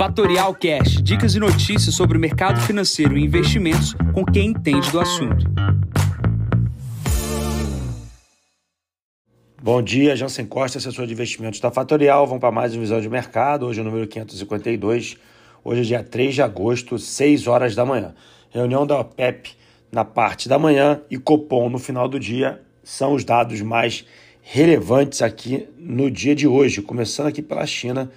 Fatorial Cash, dicas e notícias sobre o mercado financeiro e investimentos com quem entende do assunto. Bom dia, Jansen Costa, assessor de investimentos da Fatorial. Vamos para mais uma visão de mercado, hoje é o número 552. Hoje é dia 3 de agosto, 6 horas da manhã. Reunião da OPEP na parte da manhã e Copom no final do dia são os dados mais relevantes aqui no dia de hoje. Começando aqui pela China,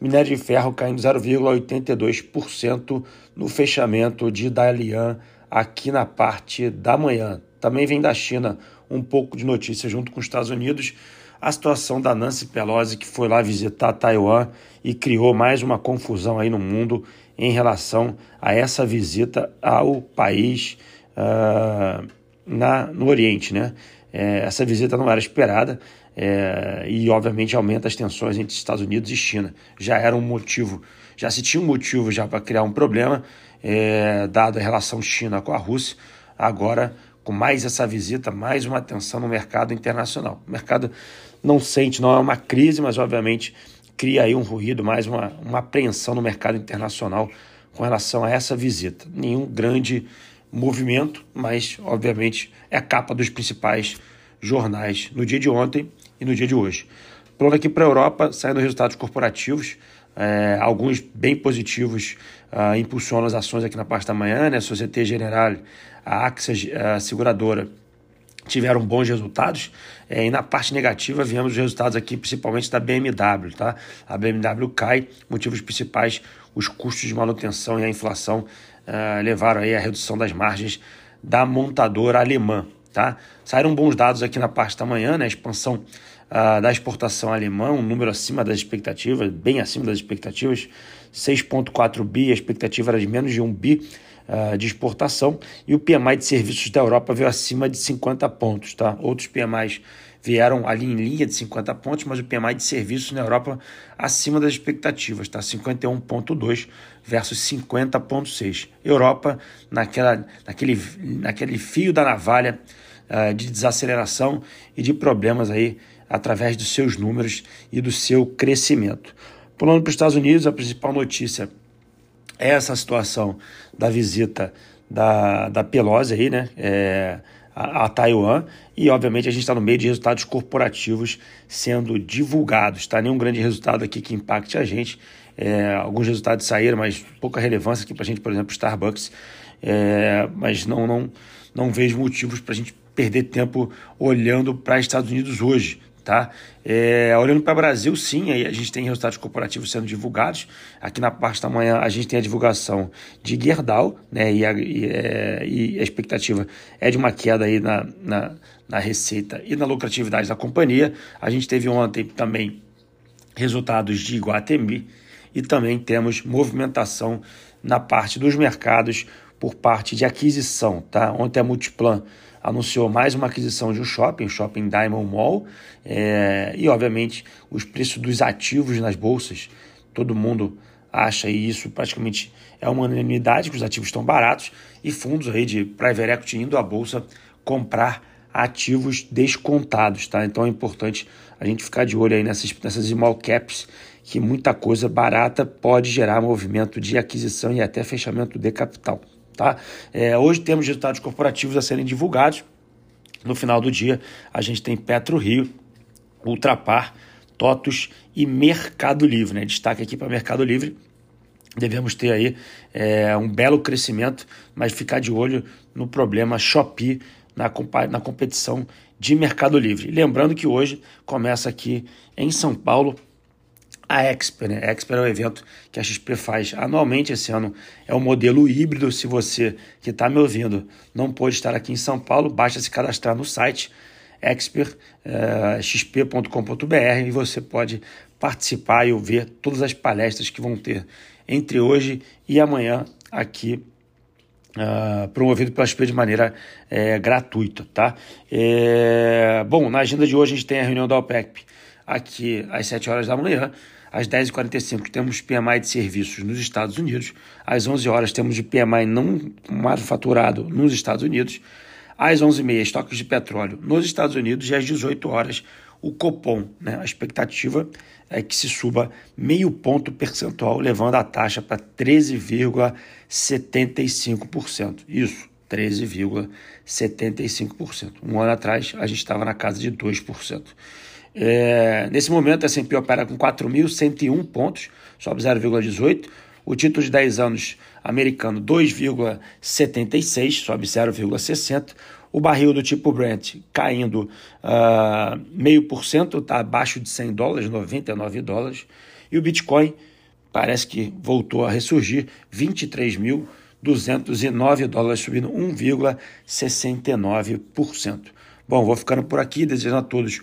minério de ferro caindo 0,82% no fechamento de Dalian aqui na parte da manhã. Também vem da China um pouco de notícia junto com os Estados Unidos. A situação da Nancy Pelosi, que foi lá visitar Taiwan e criou mais uma confusão aí no mundo em relação a essa visita ao país uh, na, no Oriente. Né? É, essa visita não era esperada é, e, obviamente, aumenta as tensões entre Estados Unidos e China. Já era um motivo, já se tinha um motivo já para criar um problema, é, dada a relação China com a Rússia. Agora, com mais essa visita, mais uma tensão no mercado internacional. O mercado não sente, não é uma crise, mas, obviamente, cria aí um ruído, mais uma, uma apreensão no mercado internacional com relação a essa visita. Nenhum grande movimento, mas obviamente é a capa dos principais jornais no dia de ontem e no dia de hoje. Pulando aqui para a Europa, saindo resultados corporativos, é, alguns bem positivos uh, impulsionam as ações aqui na parte da manhã, né? A Societe Generale, a AXA, a seguradora, tiveram bons resultados. É, e na parte negativa, viemos os resultados aqui, principalmente da BMW. Tá? A BMW cai, motivos principais, os custos de manutenção e a inflação uh, levaram aí a redução das margens da montadora alemã. Tá? Saíram bons dados aqui na parte da manhã, né? A expansão uh, da exportação alemã, um número acima das expectativas, bem acima das expectativas, 6,4 bi, a expectativa era de menos de 1 bi uh, de exportação, e o PMI de serviços da Europa veio acima de 50 pontos. Tá? Outros PMIs vieram ali em linha de 50 pontos, mas o PMI de serviços na Europa acima das expectativas, tá? 51,2 versus 50,6. Europa naquela, naquele, naquele fio da navalha uh, de desaceleração e de problemas aí através dos seus números e do seu crescimento. Pulando para os Estados Unidos, a principal notícia essa situação da visita da, da Pelosi aí, né? É, a, a Taiwan e, obviamente, a gente está no meio de resultados corporativos sendo divulgados. Tá? Nenhum grande resultado aqui que impacte a gente. É, alguns resultados saíram, mas pouca relevância aqui para a gente, por exemplo, Starbucks. É, mas não, não, não vejo motivos para a gente perder tempo olhando para Estados Unidos hoje. Tá? É, olhando para o Brasil, sim, aí a gente tem resultados corporativos sendo divulgados. Aqui na parte da manhã a gente tem a divulgação de Gerdau, né? E a, e, é, e a expectativa é de uma queda aí na, na, na, receita e na lucratividade da companhia. A gente teve ontem também resultados de Iguatemi e também temos movimentação na parte dos mercados por parte de aquisição. Tá? Ontem a Multiplan anunciou mais uma aquisição de um shopping, o Shopping Diamond Mall, é, e obviamente os preços dos ativos nas bolsas, todo mundo acha e isso praticamente é uma unanimidade que os ativos estão baratos e fundos aí de private equity indo à bolsa comprar ativos descontados, tá? Então é importante a gente ficar de olho aí nessas, nessas small caps que muita coisa barata pode gerar movimento de aquisição e até fechamento de capital. Tá? É, hoje temos resultados corporativos a serem divulgados. No final do dia, a gente tem Petro Rio, Ultrapar, Totus e Mercado Livre. Né? Destaque aqui para Mercado Livre. Devemos ter aí é, um belo crescimento, mas ficar de olho no problema Shopee na, na competição de Mercado Livre. Lembrando que hoje começa aqui em São Paulo a Exper. Né? A Exper é um evento que a XP faz anualmente esse ano. É um modelo híbrido. Se você que está me ouvindo não pôde estar aqui em São Paulo, basta se cadastrar no site expertxp.com.br eh, e você pode participar e ver todas as palestras que vão ter entre hoje e amanhã aqui Uh, promovido pela XP de maneira é, gratuita, tá? É, bom, na agenda de hoje a gente tem a reunião da OPEC aqui às 7 horas da manhã. Às 10h45 temos PMI de serviços nos Estados Unidos. Às 11 horas temos de PMI não manufaturado nos Estados Unidos. Às 11h30, estoques de petróleo nos Estados Unidos. E às 18 horas, o Copom. Né? A expectativa é que se suba meio ponto percentual, levando a taxa para 13,75%. Isso, 13,75%. Um ano atrás, a gente estava na casa de 2%. É, nesse momento, a S&P opera com 4.101 pontos, sobe 0,18%. O título de 10 anos americano 2,76, sobe 0,60. O barril do tipo Brent caindo uh, meio por cento, está abaixo de 100 dólares, 99 dólares. E o Bitcoin parece que voltou a ressurgir, 23.209 dólares, subindo 1,69%. Bom, vou ficando por aqui, desejando a todos